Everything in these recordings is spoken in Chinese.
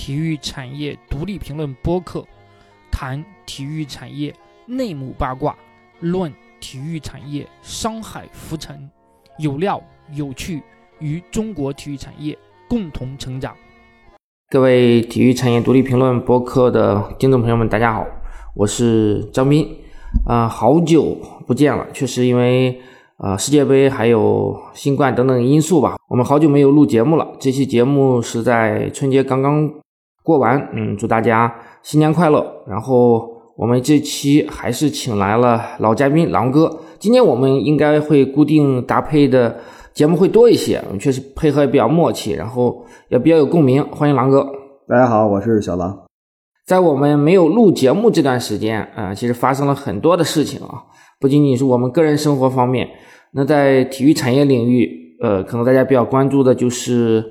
体育产业独立评论播客，谈体育产业内幕八卦，论体育产业商海浮沉，有料有趣，与中国体育产业共同成长。各位体育产业独立评论播客的听众朋友们，大家好，我是张斌。啊，好久不见了，确实因为。啊，世界杯还有新冠等等因素吧，我们好久没有录节目了。这期节目是在春节刚刚过完，嗯，祝大家新年快乐。然后我们这期还是请来了老嘉宾狼哥。今天我们应该会固定搭配的节目会多一些，确实配合也比较默契，然后也比较有共鸣。欢迎狼哥，大家好，我是小狼。在我们没有录节目这段时间，啊，其实发生了很多的事情啊，不仅仅是我们个人生活方面。那在体育产业领域，呃，可能大家比较关注的就是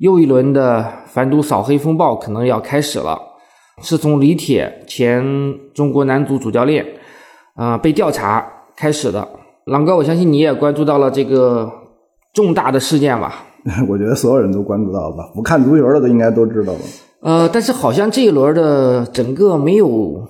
又一轮的反赌扫黑风暴可能要开始了，是从李铁前中国男足主教练啊被调查开始的。朗哥，我相信你也关注到了这个重大的事件吧？我觉得所有人都关注到了吧？不看足球的都应该都知道了。呃，但是好像这一轮的整个没有。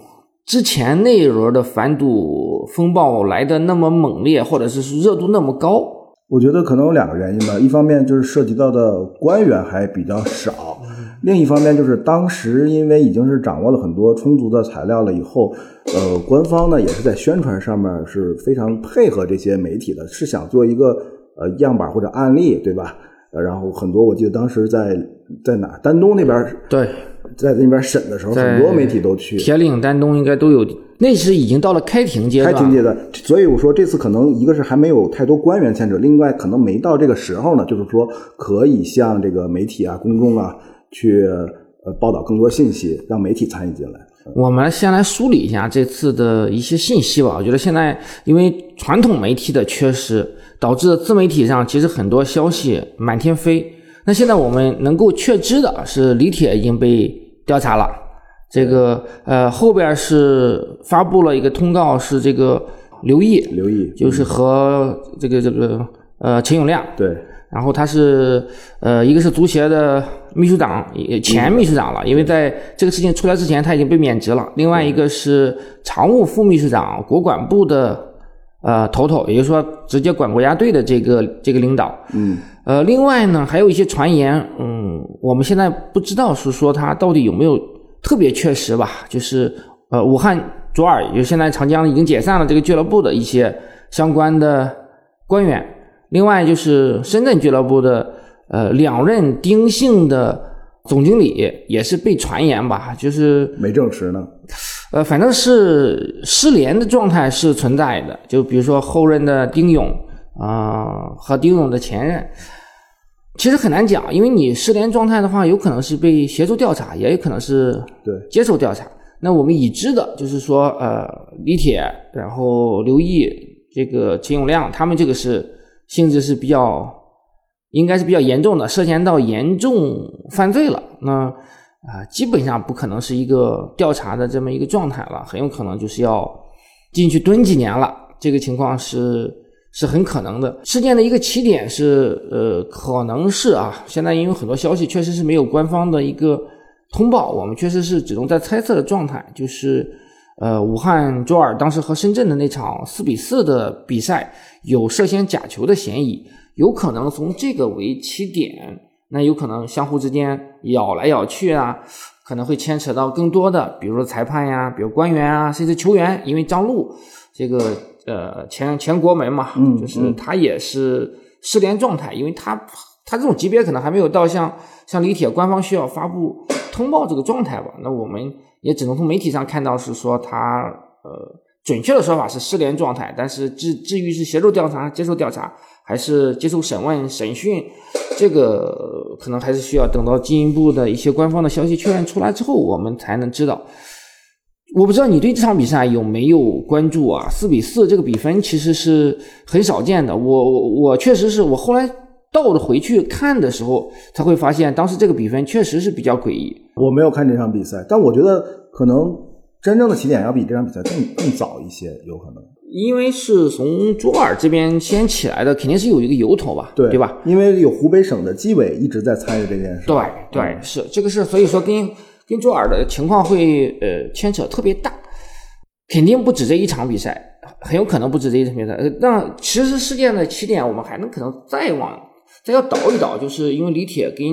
之前那一轮的反赌风暴来的那么猛烈，或者是热度那么高，我觉得可能有两个原因吧。一方面就是涉及到的官员还比较少，另一方面就是当时因为已经是掌握了很多充足的材料了以后，呃，官方呢也是在宣传上面是非常配合这些媒体的，是想做一个呃样板或者案例，对吧？呃，然后很多我记得当时在在哪丹东那边对。在那边审的时候，很多媒体都去。铁岭、丹东应该都有，那是已经到了开庭阶段。开庭阶段，所以我说这次可能一个是还没有太多官员牵扯，另外可能没到这个时候呢，就是说可以向这个媒体啊、公众啊去呃报道更多信息，让媒体参与进来。我们先来梳理一下这次的一些信息吧。我觉得现在因为传统媒体的缺失，导致自媒体上其实很多消息满天飞。那现在我们能够确知的是，李铁已经被调查了。这个呃，后边是发布了一个通告，是这个刘毅，刘毅就是和这个这个呃陈永亮对，然后他是呃一个是足协的秘书长，前秘书长了，因为在这个事情出来之前他已经被免职了。另外一个是常务副秘书长，国管部的。呃，头头，也就是说，直接管国家队的这个这个领导，嗯，呃，另外呢，还有一些传言，嗯，我们现在不知道是说他到底有没有特别确实吧？就是呃，武汉卓尔，就现在长江已经解散了这个俱乐部的一些相关的官员，另外就是深圳俱乐部的呃两任丁姓的总经理也是被传言吧，就是没证实呢。呃，反正是失联的状态是存在的，就比如说后任的丁勇啊和丁勇的前任，其实很难讲，因为你失联状态的话，有可能是被协助调查，也有可能是对接受调查。那我们已知的就是说，呃，李铁，然后刘毅，这个陈永亮，他们这个是性质是比较，应该是比较严重的，涉嫌到严重犯罪了。那。啊，基本上不可能是一个调查的这么一个状态了，很有可能就是要进去蹲几年了。这个情况是是很可能的。事件的一个起点是，呃，可能是啊，现在因为很多消息确实是没有官方的一个通报，我们确实是只能在猜测的状态。就是，呃，武汉卓尔当时和深圳的那场四比四的比赛有涉嫌假球的嫌疑，有可能从这个为起点。那有可能相互之间咬来咬去啊，可能会牵扯到更多的，比如说裁判呀，比如官员啊，甚至球员。因为张璐这个呃前前国门嘛，嗯，就是他也是失联状态，因为他他这种级别可能还没有到像像李铁官方需要发布通报这个状态吧。那我们也只能从媒体上看到是说他呃准确的说法是失联状态，但是至至于是协助调查、接受调查。还是接受审问、审讯，这个可能还是需要等到进一步的一些官方的消息确认出来之后，我们才能知道。我不知道你对这场比赛有没有关注啊？四比四这个比分其实是很少见的。我我我确实是我后来倒着回去看的时候，才会发现当时这个比分确实是比较诡异。我没有看这场比赛，但我觉得可能真正的起点要比这场比赛更更早一些，有可能。因为是从卓尔这边先起来的，肯定是有一个由头吧，对对吧？？因为有湖北省的纪委一直在参与这件事。对对，是这个事，所以说跟跟卓尔的情况会呃牵扯特别大，肯定不止这一场比赛，很有可能不止这一场比赛。呃那其实事件的起点，我们还能可能再往再要倒一倒，就是因为李铁跟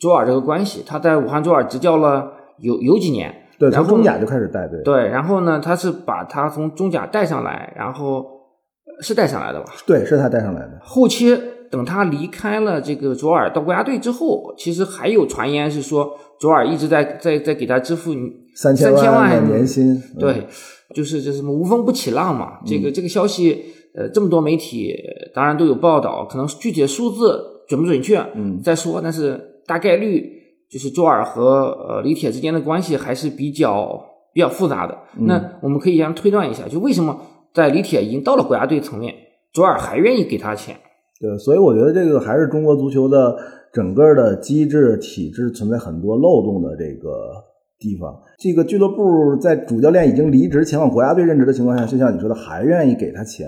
卓尔这个关系，他在武汉卓尔执教了有有几年，对，然后中甲就开始带队。对，然后呢，他是把他从中甲带上来，然后呃是带上来的吧？对，是他带上来的。后期等他离开了这个卓尔到国家队之后，其实还有传言是说卓尔一直在在在给他支付三千万万年薪。嗯对，就是这什么无风不起浪嘛。这个这个消息，呃，这么多媒体呃当然都有报道，可能具体的数字准不准确，嗯，再说，但是大概率就是卓尔和呃李铁之间的关系还是比较比较复杂的。嗯那我们可以先推断一下，就为什么在李铁已经到了国家队层面，卓尔还愿意给他钱？对，所以我觉得这个还是中国足球的整个的机制体制存在很多漏洞的这个地方。这个俱乐部在主教练已经离职前往国家队任职的情况下，就像你说的，还愿意给他钱，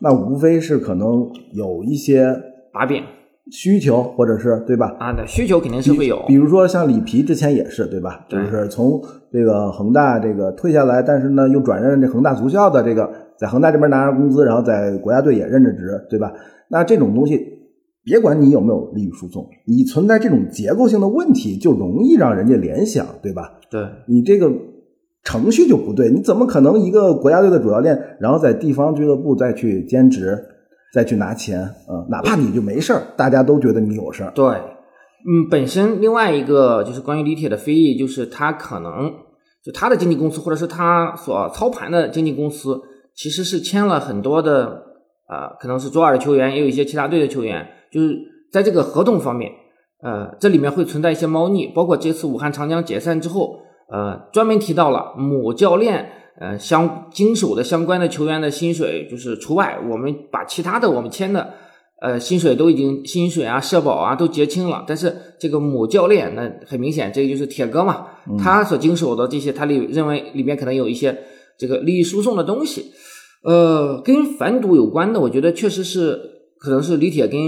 那无非是可能有一些把柄需求，或者是对吧？啊，那需求肯定是会有。比如说像里皮之前也是对吧？就是从这个恒大这个退下来，但是呢又转任这恒大足校的这个，在恒大这边拿着工资，然后在国家队也任着职，对吧？那这种东西，别管你有没有利益输送，你存在这种结构性的问题，就容易让人家联想，对吧？对，你这个程序就不对，你怎么可能一个国家队的主教练，然后在地方俱乐部再去兼职，再去拿钱啊、哪怕你就没事儿，大家都觉得你有事儿。对，嗯，本身另外一个就是关于李铁的非议，就是他可能就他的经纪公司或者是他所操盘的经纪公司，其实是签了很多的呃，可能是卓尔的球员，也有一些其他队的球员，就是在这个合同方面，呃，这里面会存在一些猫腻，包括这次武汉长江解散之后，呃，专门提到了某教练。呃，相经手的相关的球员的薪水就是除外，我们把其他的我们签的呃，薪水都已经薪水啊、社保啊都结清了，但是这个母教练那很明显，这个就是铁哥嘛，他所经手的这些，他里认为里面可能有一些这个利益输送的东西，呃，跟反赌有关的，我觉得确实是可能是李铁跟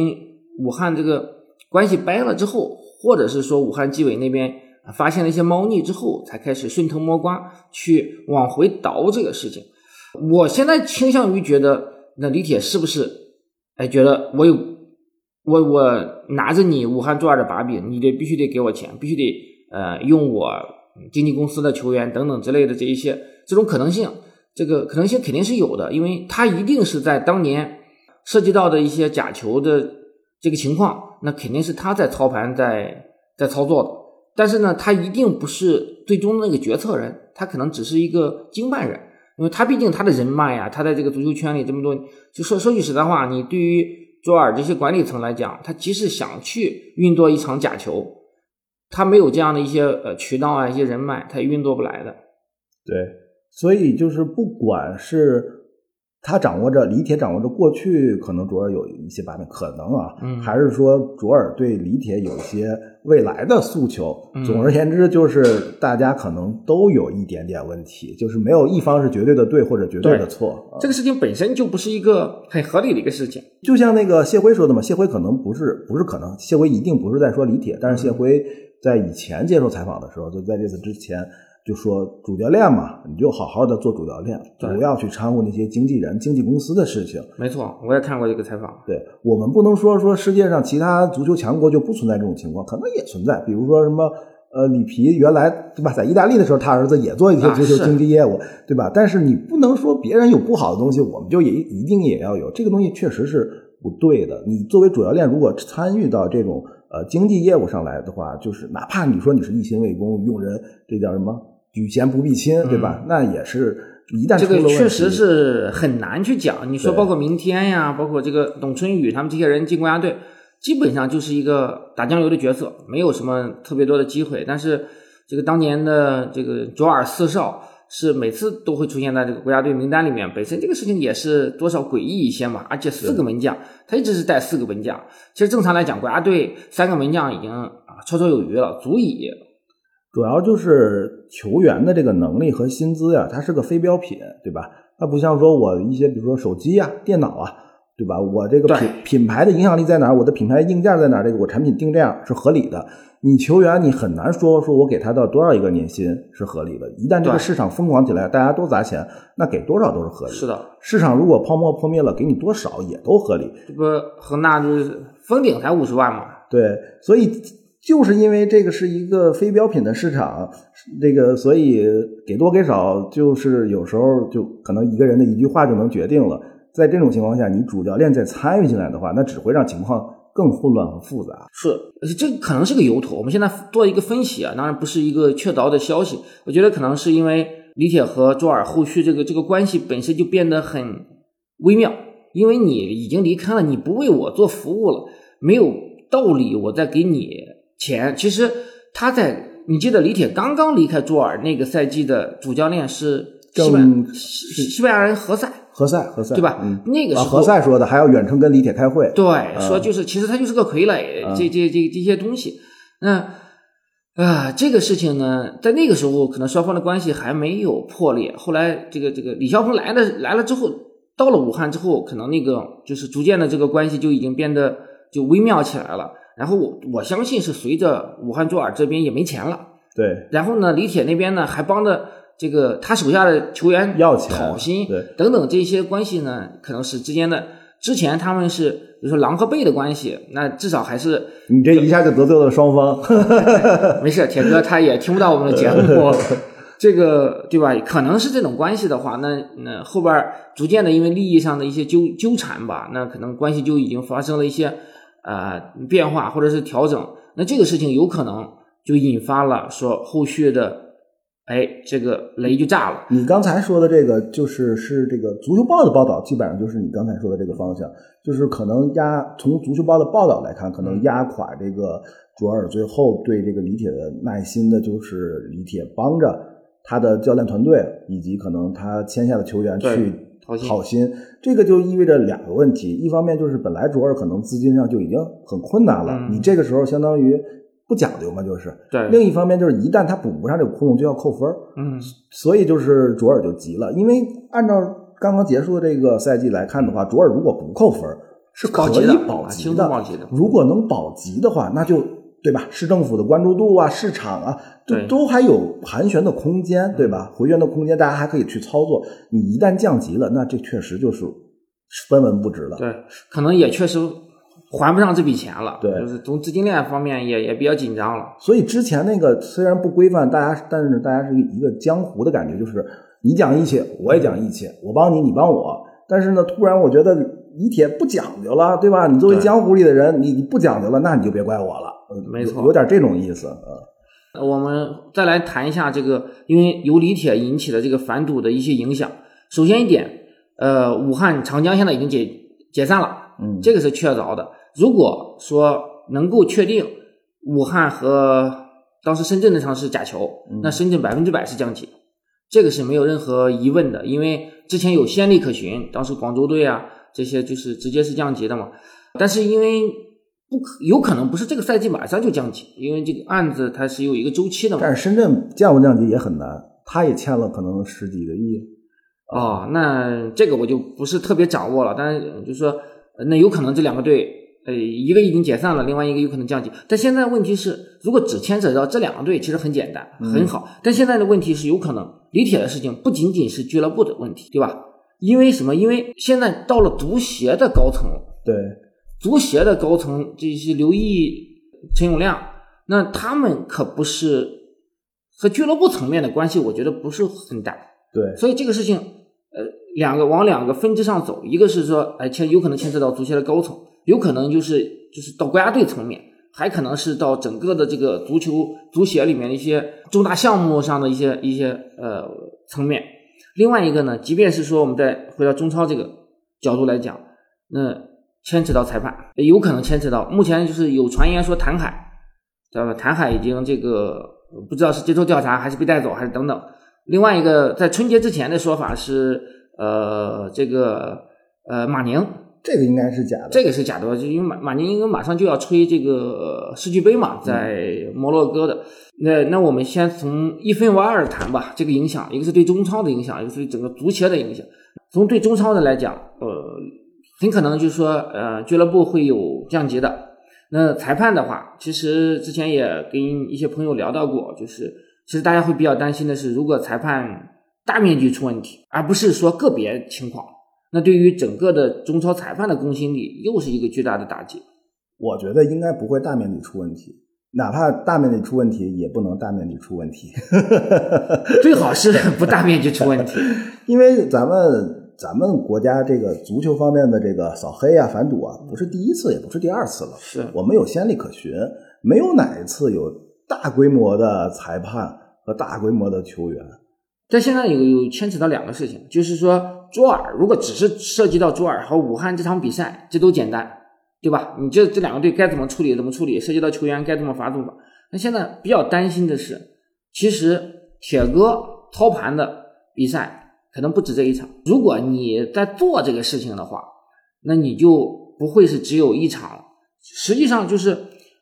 武汉这个关系掰了之后，或者是说武汉纪委那边发现了一些猫腻之后，才开始顺藤摸瓜去往回倒这个事情。我现在倾向于觉得，那李铁是不是哎，觉得我有我我拿着你武汉卓尔的把柄，你得必须得给我钱，必须得呃用我经纪公司的球员等等之类的这一些这种可能性，这个可能性肯定是有的，因为他一定是在当年涉及到的一些假球的这个情况，那肯定是他在操盘在在操作的，但是呢，他一定不是最终的那个决策人，他可能只是一个经办人。因为他毕竟他的人脉呀、他在这个足球圈里这么多，就说说句实在话，你对于卓尔这些管理层来讲，他即使想去运作一场假球，他没有这样的一些呃渠道啊、一些人脉，他也运作不来的。对，所以就是不管是他掌握着李铁掌握着过去可能卓尔有一些把柄，可能啊，嗯还是说卓尔对李铁有一些未来的诉求。嗯总而言之，就是大家可能都有一点点问题，就是没有一方是绝对的对或者绝对的错。啊这个事情本身就不是一个很合理的一个事情。就像那个谢辉说的嘛，谢辉可能不是不是可能，谢辉一定不是在说李铁，但是谢辉在以前接受采访的时候，就在这次之前就说主教练嘛，你就好好的做主教练，不要去掺和那些经纪人、经纪公司的事情。没错，我也看过这个采访。对我们不能说说世界上其他足球强国就不存在这种情况，可能也存在，比如说什么。呃，里皮原来对吧，在意大利的时候，他儿子也做一些啊足球经纪业务，对吧？但是你不能说别人有不好的东西，我们就也一定也要有，这个东西确实是不对的。你作为主教练，如果参与到这种呃经济业务上来的话，就是哪怕你说你是一心为公，用人这叫什么举贤不避亲，对吧？那也是一旦嗯这个确实是很难去讲。你说包括明天呀，包括这个董春雨他们这些人进国家队，基本上就是一个打酱油的角色，没有什么特别多的机会。但是这个当年的这个卓尔四少是每次都会出现在这个国家队名单里面，本身这个事情也是多少诡异一些嘛。而且四个门将，他一直是带四个门将。其实正常来讲，国家队三个门将已经啊绰绰有余了，足以主要就是球员的这个能力和薪资呀，它是个非标品，对吧？它不像说我一些比如说手机啊、电脑啊，对吧？我这个品品牌的影响力在哪儿？我的品牌硬件在哪儿？这个我产品定这样是合理的。你球员你很难说说我给他到多少一个年薪是合理的。一旦这个市场疯狂起来，大家都砸钱，那给多少都是合理。是的，市场如果泡沫破灭了，给你多少也都合理。这不恒大就是封顶才五十万嘛，对，所以就是因为这个是一个非标品的市场，这个所以给多给少，就是有时候就可能一个人的一句话就能决定了。在这种情况下，你主教练再参与进来的话，那只会让情况更混乱和复杂。是，这可能是个由头。我们现在做一个分析啊，当然不是一个确凿的消息。我觉得可能是因为李铁和周尔后续这个这个关系本身就变得很微妙，因为你已经离开了，你不为我做服务了，没有道理我再给你钱。其实他在，你记得李铁刚刚离开朱尔那个赛季的主教练是西班西西班牙人何塞，何塞，何塞，对吧？嗯，那个时候啊何塞说的，还要远程跟李铁开会。对，说就是其实他就是个傀儡，这这这这些东西。那啊，这个事情呢，在那个时候可能双方的关系还没有破裂。后来这个这个李霄鹏来了来了之后，到了武汉之后，可能那个就是逐渐的这个关系就已经变得就微妙起来了。然后我我相信是随着武汉卓尔这边也没钱了，对，然后呢，李铁那边呢还帮着这个他手下的球员要钱讨薪，对等等这些关系呢，可能是之间的。之前他们是比如说狼和狈的关系，那至少还是你这一下就得罪了双方。没事。铁哥他也听不到我们的节目，这个对吧？可能是这种关系的话，那那后边逐渐的因为利益上的一些纠纠缠吧，那可能关系就已经发生了一些呃变化或者是调整。那这个事情有可能就引发了说后续的，哎，这个雷就炸了。你刚才说的这个，就是是这个足球报的报道，基本上就是你刚才说的这个方向，就是可能压从足球报的报道来看，可能压垮这个卓尔最后对这个李铁的耐心的，就是李铁帮着他的教练团队以及可能他签下的球员去讨薪讨薪，这个就意味着两个问题，一方面就是本来卓尔可能资金上就已经很困难了，嗯。你这个时候相当于不讲究嘛，就是。对，另一方面就是一旦他补不上这个窟窿，就要扣分儿。嗯，所以就是卓尔就急了，因为按照刚刚结束的这个赛季来看的话，卓尔如果不扣分，是可以保级的。如果能保级的话，那就对吧？市政府的关注度啊，市场啊，就对都还有盘旋的空间，对吧？回旋的空间，大家还可以去操作。你一旦降级了，那这确实就是分文不值了。对，可能也确实还不上这笔钱了。对就是从资金链方面也也比较紧张了。所以之前那个虽然不规范，大家但是大家是一个江湖的感觉，就是你讲义气，我也讲义气，我帮你，你帮我。但是呢，突然我觉得李铁不讲究了，对吧？你作为江湖里的人，你你不讲究了，那你就别怪我了。呃没错有有点这种意思啊。呃我们再来谈一下这个，因为由李铁引起的这个反赌的一些影响。首先一点，呃，武汉长江现在已经解解散了，嗯，这个是确凿的。如果说能够确定武汉和当时深圳那场是假球，嗯那深圳百分之百是降级，这个是没有任何疑问的，因为之前有先例可循，当时广州队啊这些就是直接是降级的嘛。但是因为不可有可能不是这个赛季马上就降级，因为这个案子它是有一个周期的嘛。但是深圳降不降级也很难，他也欠了可能十几个亿。哦，那这个我就不是特别掌握了，但是呃就是说，呃那有可能这两个队，呃，一个已经解散了，另外一个有可能降级。但现在问题是，如果只牵扯到这两个队，其实很简单，很好。但现在的问题是，有可能李铁的事情不仅仅是俱乐部的问题，对吧？因为什么？因为现在到了足协的高层了。对，足协的高层，这些刘毅、陈永亮，那他们可不是和俱乐部层面的关系，我觉得不是很大。对，所以这个事情，呃，两个往两个分支上走，一个是说，哎，牵有可能牵涉到足协的高层，有可能就是就是到国家队层面，还可能是到整个的这个足球足协里面的一些重大项目上的一些一些呃层面。另外一个呢，即便是说我们再回到中超这个角度来讲，那牵扯到裁判，有可能牵扯到目前就是有传言说谭海，知道吧？谭海已经这个不知道是接受调查还是被带走还是等等。另外一个在春节之前的说法是，呃，这个呃马宁，这个应该是假的。这个是假的，就因为马马宁应该马上就要吹这个世俱杯嘛，在摩洛哥的。那那我们先从一分为二谈吧，这个影响，一个是对中超的影响，一个是对整个足协的影响。从对中超的来讲，呃，很可能就是说，呃，俱乐部会有降级的。那裁判的话，其实之前也跟一些朋友聊到过，就是其实大家会比较担心的是，如果裁判大面积出问题，而不是说个别情况，那对于整个的中超裁判的公信力又是一个巨大的打击。我觉得应该不会大面积出问题，哪怕大面积出问题，也不能大面积出问题。最好是不大面积出问题，因为咱们。咱们国家这个足球方面的这个扫黑啊、反赌啊，不是第一次，也不是第二次了。是我们有先例可循，没有哪一次有大规模的裁判和大规模的球员。但现在有有牵扯到两个事情，就是说卓尔，如果只是涉及到卓尔和武汉这场比赛，这都简单，对吧？你这这两个队该怎么处理怎么处理，涉及到球员该怎么罚怎么罚。那现在比较担心的是，其实铁哥操盘的比赛。可能不止这一场。如果你在做这个事情的话，那你就不会是只有一场。实际上就是，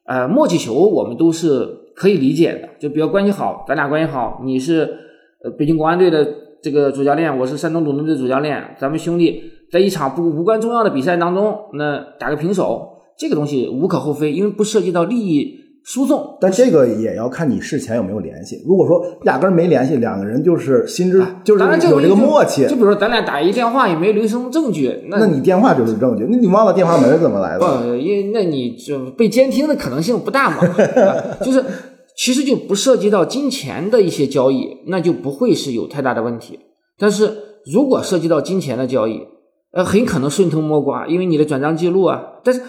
呃，默契球我们都是可以理解的。就比如关系好，咱俩关系好，你是呃北京国安队的这个主教练，我是山东鲁能队主教练，咱们兄弟在一场不无关重要的比赛当中，那打个平手，这个东西无可厚非，因为不涉及到利益。输送，但这个也要看你事前有没有联系。如果说压根儿没联系，两个人就是心知就是有这个默契。就比如说咱俩打一电话也没留什么证据，那你电话就是证据，那你忘了电话门怎么来的？不，因为那你就被监听的可能性不大嘛。就是其实就不涉及到金钱的一些交易，那就不会是有太大的问题。但是如果涉及到金钱的交易，呃，很可能顺藤摸瓜，因为你的转账记录啊，但是。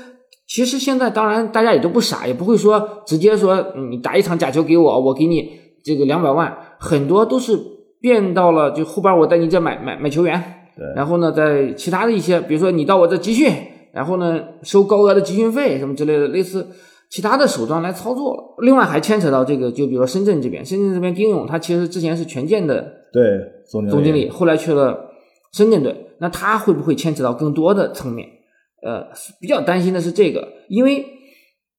其实现在当然大家也都不傻，也不会说直接说你打一场假球给我，我给你这个两百万，很多都是变到了就后边我带你这买买买球员，对，然后呢在其他的一些，比如说你到我这集训，然后呢收高额的集训费什么之类的，类似其他的手段来操作了。另外还牵扯到这个，就比如说深圳这边，深圳这边丁勇他其实之前是权健的对总经理，后来去了深圳队，那他会不会牵扯到更多的层面？呃，比较担心的是这个，因为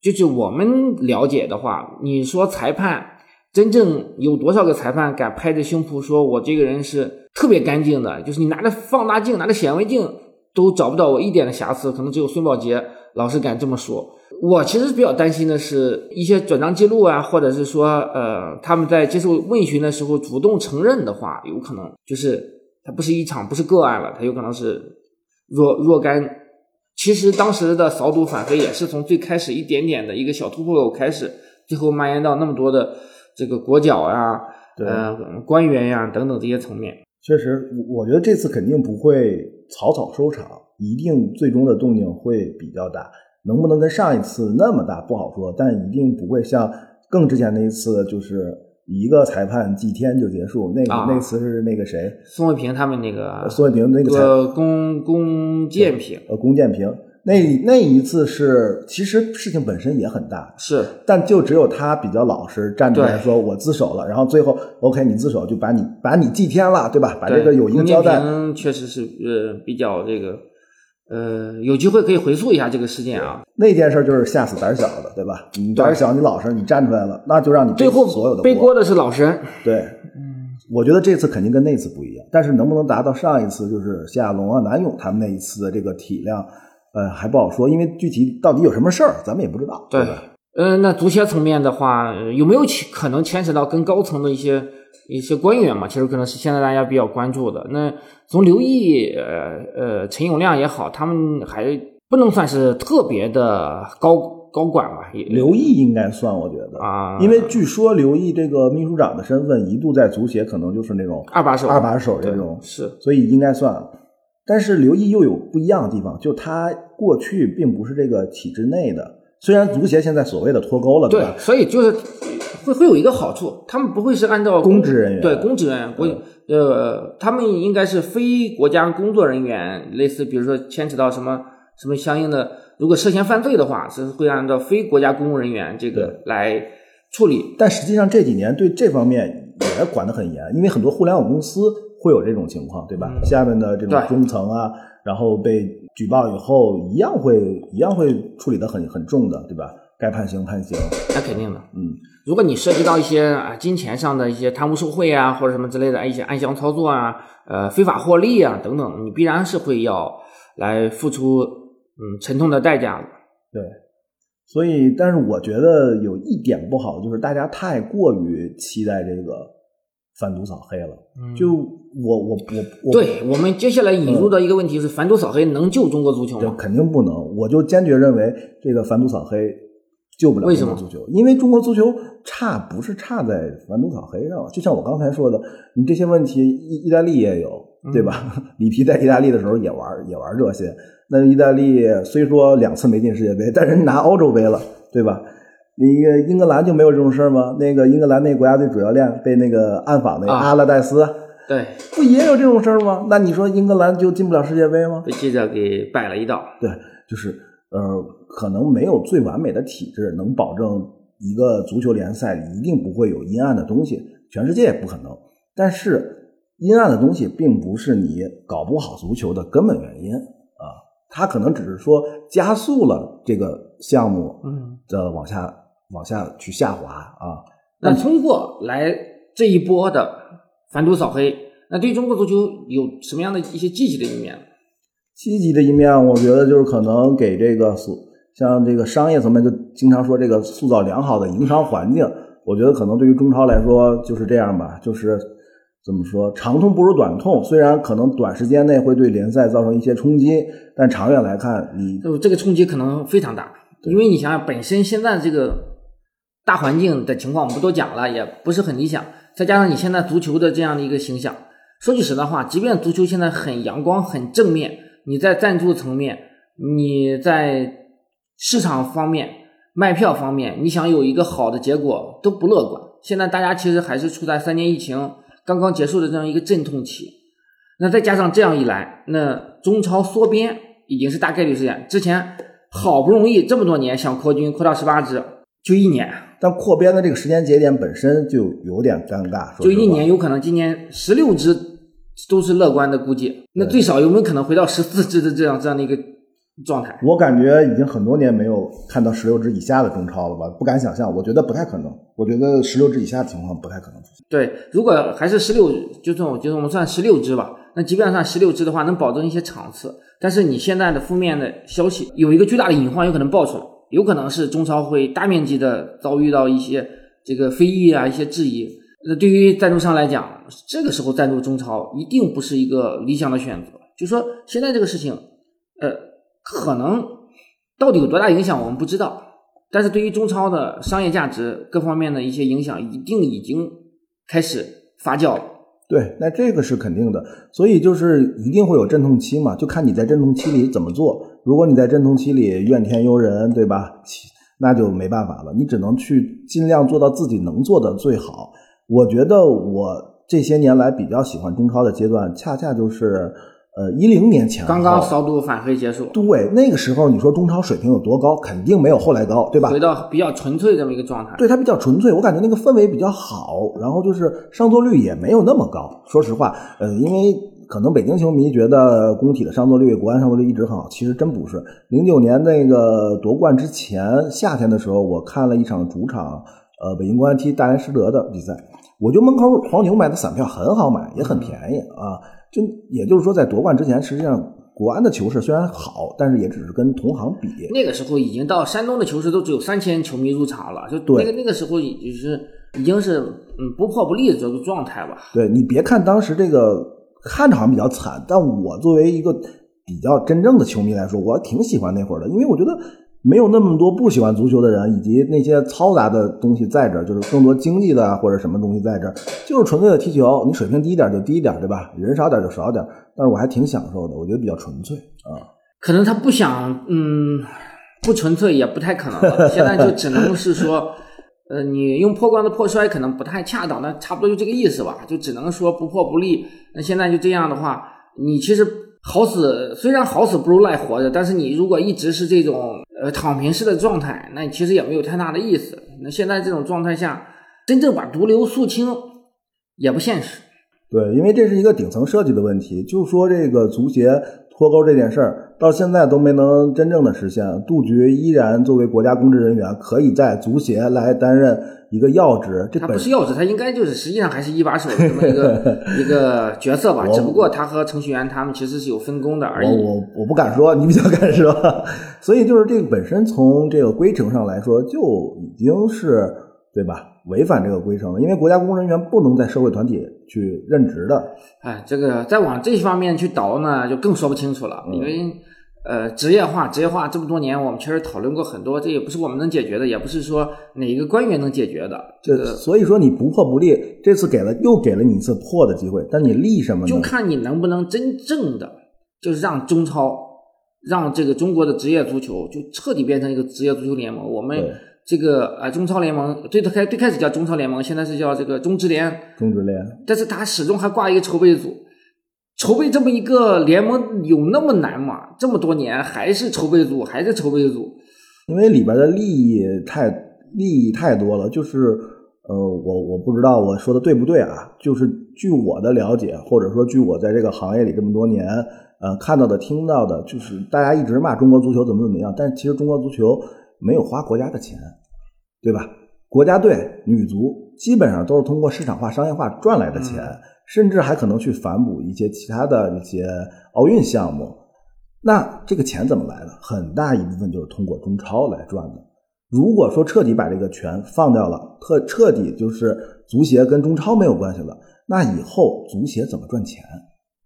就是我们了解的话，你说裁判真正有多少个裁判敢拍着胸脯说我这个人是特别干净的？就是你拿着放大镜、拿着显微镜都找不到我一点的瑕疵，可能只有孙宝杰老师敢这么说。我其实比较担心的是一些转账记录啊，或者是说呃他们在接受问询的时候主动承认的话，有可能就是他不是一场不是个案了，他有可能是若若干。其实当时的扫赌反黑也是从最开始一点点的一个小突破口开始，最后蔓延到那么多的这个国脚呀、呃官员呀等等这些层面。确实，我觉得这次肯定不会草草收场，一定最终的动静会比较大。能不能跟上一次那么大不好说，但一定不会像更之前那一次，就是一个裁判祭天就结束。那个那次是那个谁？宋卫平他们那个宋卫平那个龚龚建平呃龚建平。那那一次是，其实事情本身也很大，是，但就只有他比较老实，站出来说我自首了，然后最后 OK 你自首就把你把你祭天了，对吧？把这个有一个交代。确实是呃比较这个呃有机会可以回溯一下这个事件啊。那件事就是吓死胆小的，对吧？你胆小你老实你站出来了，那就让你最后所有的背锅的是老实人。对，嗯，我觉得这次肯定跟那次不一样，但是能不能达到上一次就是夏亚龙啊、南勇他们那一次的这个体量？呃，还不好说，因为具体到底有什么事儿，咱们也不知道，对吧？嗯，那足协层面的话，有没有可能牵扯到跟高层的一些一些官员嘛？其实可能是现在大家比较关注的。那从刘毅、呃呃陈永亮也好，他们还不能算是特别的高高管吧？刘毅应该算，我觉得啊，因为据说刘毅这个秘书长的身份一度在足协可能就是那种二把手、二把手这种，是，所以应该算。但是刘毅又有不一样的地方，就他过去并不是这个体制内的，虽然足协现在所谓的脱钩了，对吧？所以就是会会有一个好处，他们不会是按照公职人员，对公职人员，国呃，他们应该是非国家工作人员，类似比如说牵扯到什么什么相应的，如果涉嫌犯罪的话，是会按照非国家公务人员这个来处理。但实际上这几年对这方面也管得很严，因为很多互联网公司。会有这种情况，对吧？下面的这种中层啊，然后被举报以后，一样会一样会处理的很很重的，对吧？该判刑判刑。那肯定的，嗯，如果你涉及到一些啊金钱上的一些贪污受贿啊，或者什么之类的一些暗箱操作啊，呃非法获利啊等等，你必然是会要来付出嗯沉痛的代价的。对。所以，但是我觉得有一点不好，就是大家太过于期待这个反毒扫黑了。就我我我我，对我们接下来引入的一个问题是，反毒扫黑能救中国足球这吗？肯定不能。我就坚决认为这个反毒扫黑救不了为什么中国足球，因为中国足球差不是差在反毒扫黑上，就像我刚才说的，你这些问题意意大利也有，对吧？里皮在意大利的时候也玩也玩这些。那意大利虽说两次没进世界杯，但人拿欧洲杯了，对吧？那个英格兰就没有这种事儿吗？那个英格兰那国家队主教练被那个暗访那个啊阿拉戴斯，对，不也有这种事儿吗？那你说英格兰就进不了世界杯吗？被记者给摆了一道。对，就是呃，可能没有最完美的体制能保证一个足球联赛一定不会有阴暗的东西，全世界也不可能。但是阴暗的东西并不是你搞不好足球的根本原因啊，它可能只是说加速了这个项目嗯，的往下往下去下滑啊。那通过来这一波的反赌扫黑，那对中国足球有什么样的一些积极的一面？积极的一面，我觉得就是可能给这个塑像这个商业层面，就经常说这个塑造良好的营商环境。我觉得可能对于中超来说就是这样吧，就是怎么说，长痛不如短痛。虽然可能短时间内会对联赛造成一些冲击，但长远来看，你就这个冲击可能非常大，因为你想想，本身现在这个大环境的情况，我们不多讲了，也不是很理想。再加上你现在足球的这样的一个形象，说句实在话，即便足球现在很阳光、很正面，你在赞助层面，你在市场方面、卖票方面，你想有一个好的结果都不乐观。现在大家其实还是处在三年疫情刚刚结束的这样一个阵痛期，那再加上这样一来，那中超缩编已经是大概率事件。之前好不容易这么多年想扩军，扩到十八支，就一年，但扩编的这个时间节点本身就有点尴尬，就一年，有可能今年十六支都是乐观的估计，那最少有没有可能回到十四支的这样这样的一个状态？我感觉已经很多年没有看到十六支以下的中超了吧？不敢想象，我觉得不太可能。我觉得十六支以下的情况不太可能出现。对，如果还是十六，就算我觉得我们算十六支吧，那即便算十六支的话，能保证一些场次。但是你现在的负面的消息有一个巨大的隐患，有可能爆出来，有可能是中超会大面积的遭遇到一些这个非议啊，一些质疑。那对于赞助商来讲，这个时候赞助中超一定不是一个理想的选择。就说现在这个事情，呃，可能到底有多大影响，我们不知道。但是对于中超的商业价值各方面的一些影响，一定已经开始发酵了。对，那这个是肯定的，所以就是一定会有阵痛期嘛，就看你在阵痛期里怎么做。如果你在阵痛期里怨天尤人，对吧？那就没办法了，你只能去尽量做到自己能做的最好。我觉得我这些年来比较喜欢中超的阶段，恰恰就是呃一零年前刚刚扫毒反黑结束，对那个时候，你说中超水平有多高，肯定没有后来高，对吧？回到比较纯粹这么一个状态。对它比较纯粹，我感觉那个氛围比较好，然后就是上座率也没有那么高。说实话，呃，因为可能北京球迷觉得工体的上座率、国安上座率一直很好，其实真不是。零九年那个夺冠之前夏天的时候，我看了一场主场，呃，北京国安踢大连实德的比赛，我就门口黄牛买的散票很好买，也很便宜啊。就也就是说，在夺冠之前，实际上国安的球市虽然好，但是也只是跟同行比。那个时候已经到山东的球市都只有三千球迷入场了，就对那个那个时候已经是已经是嗯不破不立的这个状态吧。对你别看当时这个看着好像比较惨，但我作为一个比较真正的球迷来说，我挺喜欢那会儿的，因为我觉得没有那么多不喜欢足球的人，以及那些嘈杂的东西在这儿，就是更多经济的或者什么东西在这儿，就是纯粹的踢球。你水平低一点就低一点，对吧？人少点就少点，但是我还挺享受的，我觉得比较纯粹啊。可能他不想，嗯，不纯粹也不太可能了。现在就只能是说，呃，你用破罐子破摔可能不太恰当，那差不多就这个意思吧。就只能说不破不立。那现在就这样的话，你其实好死虽然好死不如赖活着，但是你如果一直是这种呃躺平式的状态，那你其实也没有太大的意思。那现在这种状态下，真正把毒瘤肃清也不现实。对，因为这是一个顶层设计的问题，就说这个足协脱钩这件事儿，到现在都没能真正的实现。杜局依然作为国家公职人员，可以在足协来担任一个要职。这他不是要职，他应该就是实际上还是一把手的这么一个 一个角色吧。只不过他和程序员他们其实是有分工的而已。我我我不敢说，你比较敢说。所以就是这个本身从这个规程上来说，就已经是对吧？违反这个规程了，因为国家公职人员不能在社会团体去任职的。哎，这个再往这方面去倒呢，就更说不清楚了。嗯因为呃，职业化，职业化这么多年，我们确实讨论过很多，这也不是我们能解决的，也不是说哪一个官员能解决的。这这个所以说你不破不立，这次给了又给了你一次破的机会，但你立什么呢？就看你能不能真正的就是让中超，让这个中国的职业足球就彻底变成一个职业足球联盟。我们这个呃中超联盟最开最开始叫中超联盟，现在是叫这个中职联，中职联。但是它始终还挂一个筹备组。筹备这么一个联盟有那么难吗？这么多年还是筹备组，还是筹备组。因为里边的利益太利益太多了，就是呃，我我不知道我说的对不对啊？就是据我的了解，或者说据我在这个行业里这么多年呃看到的、听到的，就是大家一直骂中国足球怎么怎么样，但是其实中国足球没有花国家的钱，对吧？国家队女足基本上都是通过市场化、商业化赚来的钱，甚至还可能去反哺一些其他的一些奥运项目。那这个钱怎么来的？很大一部分就是通过中超来赚的。如果说彻底把这个权放掉了，彻彻底就是足协跟中超没有关系了，那以后足协怎么赚钱？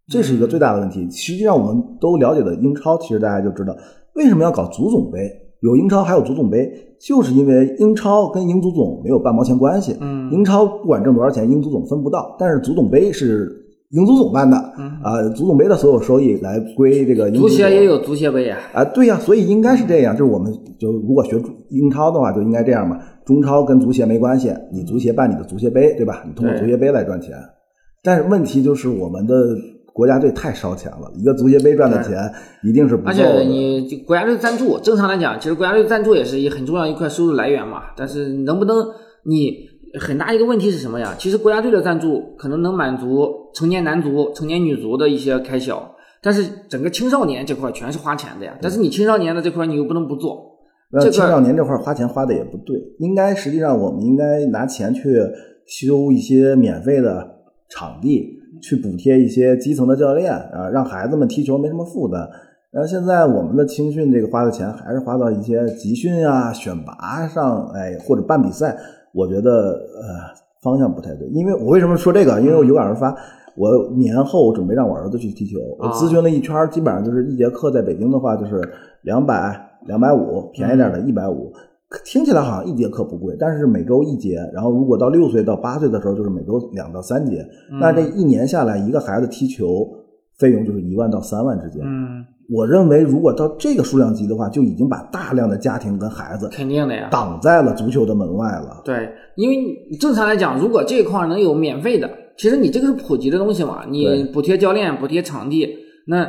这是一个最大的问题。实际上，我们都了解的英超，其实大家就知道为什么要搞足总杯，有英超还有足总杯，就是因为英超跟英足总没有半毛钱关系。嗯英超不管挣多少钱，英足总分不到，但是足总杯是英足总办的，啊、足总杯的所有收益来归这个英嗯足协也有足协杯啊。啊，对呀、所以应该是这样，就是我们就如果学英超的话，就应该这样嘛。中超跟足协没关系，你足协办你的足协杯，对吧？你通过足协杯来赚钱。但是问题就是我们的国家队太烧钱了，一个足协杯赚的钱一定是不够而。且你这国家队赞助，正常来讲，其实国家队赞助也是一很重要一块收入来源嘛。但是能不能你很大一个问题是什么呀？其实国家队的赞助可能能满足成年男足、成年女足的一些开销，但是整个青少年这块全是花钱的呀。但是你青少年的这块你又不能不做，那这青少年这块花钱花的也不对，应该实际上我们应该拿钱去修一些免费的场地，去补贴一些基层的教练啊，让孩子们踢球没什么负担。然后现在我们的青训这个花的钱还是花到一些集训啊、选拔上，哎，或者办比赛，我觉得呃方向不太对。因为我为什么说这个？因为我有感而发。我年后准备让我儿子去踢球，我咨询了一圈，基本上就是一节课在北京的话就是两百、两百五，便宜点的一百五。听起来好像一节课不贵，但是每周一节，然后如果到六岁到八岁的时候，就是每周两到三节。那这一年下来，一个孩子踢球费用就是一万到三万之间。嗯，我认为，如果到这个数量级的话，就已经把大量的家庭跟孩子肯定的呀。挡在了足球的门外了。对，因为正常来讲，如果这一块儿能有免费的，其实你这个是普及的东西嘛，你补贴教练、补贴场地，那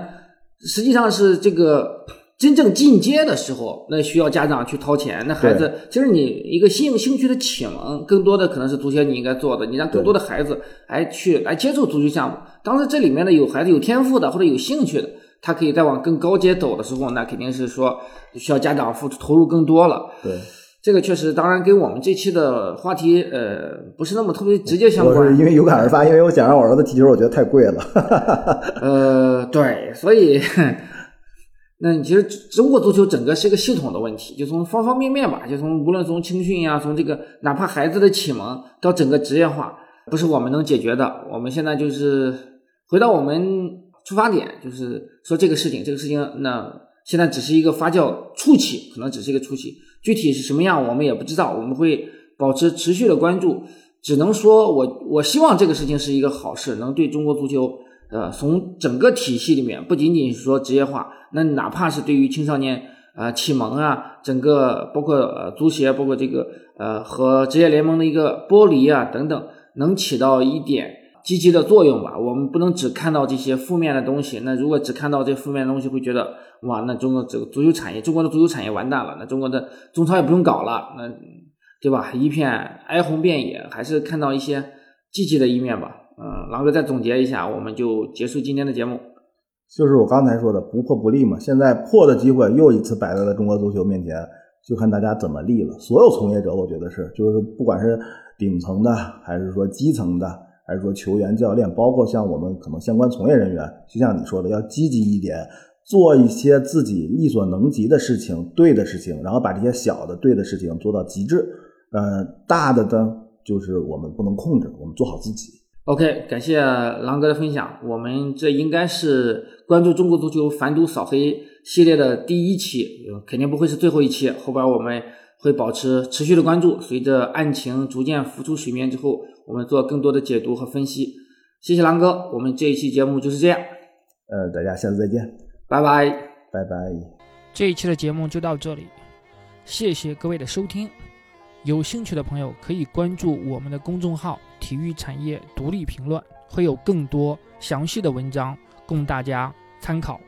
实际上是这个真正进阶的时候，那需要家长去掏钱。那孩子，其实你一个兴兴趣的启蒙，更多的可能是足协你应该做的，你让更多的孩子来去来接触足球项目。当时这里面的有孩子有天赋的或者有兴趣的，他可以再往更高阶走的时候，那肯定是说需要家长付出投入更多了。对，这个确实，当然跟我们这期的话题，呃，不是那么特别直接相我是关。因为有感而发，因为我想让我儿子踢球，我觉得太贵了。呃，对，所以，那你其实中国足球整个是一个系统的问题，就从方方面面吧，就从无论从青训呀，从这个哪怕孩子的启蒙到整个职业化，不是我们能解决的。我们现在就是回到我们出发点，就是说这个事情，这个事情那现在只是一个发酵初期，可能只是一个初期，具体是什么样我们也不知道，我们会保持持续的关注。只能说我我希望这个事情是一个好事，能对中国足球，呃，从整个体系里面，不仅仅是说职业化，那哪怕是对于青少年啊、呃启蒙啊，整个包括呃足协，包括这个呃和职业联盟的一个剥离啊等等，能起到一点积极的作用吧。我们不能只看到这些负面的东西。那如果只看到这负面的东西，会觉得哇，那中国这个足球产业，中国的足球产业完蛋了，那中国的中超也不用搞了，那对吧？一片哀鸿遍野，还是看到一些积极的一面吧。嗯，狼哥再总结一下，我们就结束今天的节目。就是我刚才说的不破不立嘛。现在破的机会又一次摆在了中国足球面前，就看大家怎么立了。所有从业者，我觉得是，就是不管是顶层的，还是说基层的，还是说球员、教练，包括像我们可能相关从业人员，就像你说的，要积极一点，做一些自己力所能及的事情，对的事情，然后把这些小的对的事情做到极致。呃，大的呢，就是我们不能控制，我们做好自己。OK，感谢狼哥的分享。我们这应该是关注中国足球反赌扫黑系列的第一期，肯定不会是最后一期。后边我们会保持持续的关注，随着案情逐渐浮出水面之后，我们做更多的解读和分析。谢谢狼哥，我们这一期节目就是这样。呃，大家下次再见，拜拜，拜拜。这一期的节目就到这里，谢谢各位的收听。有兴趣的朋友可以关注我们的公众号“体育产业独立评论”，会有更多详细的文章供大家参考。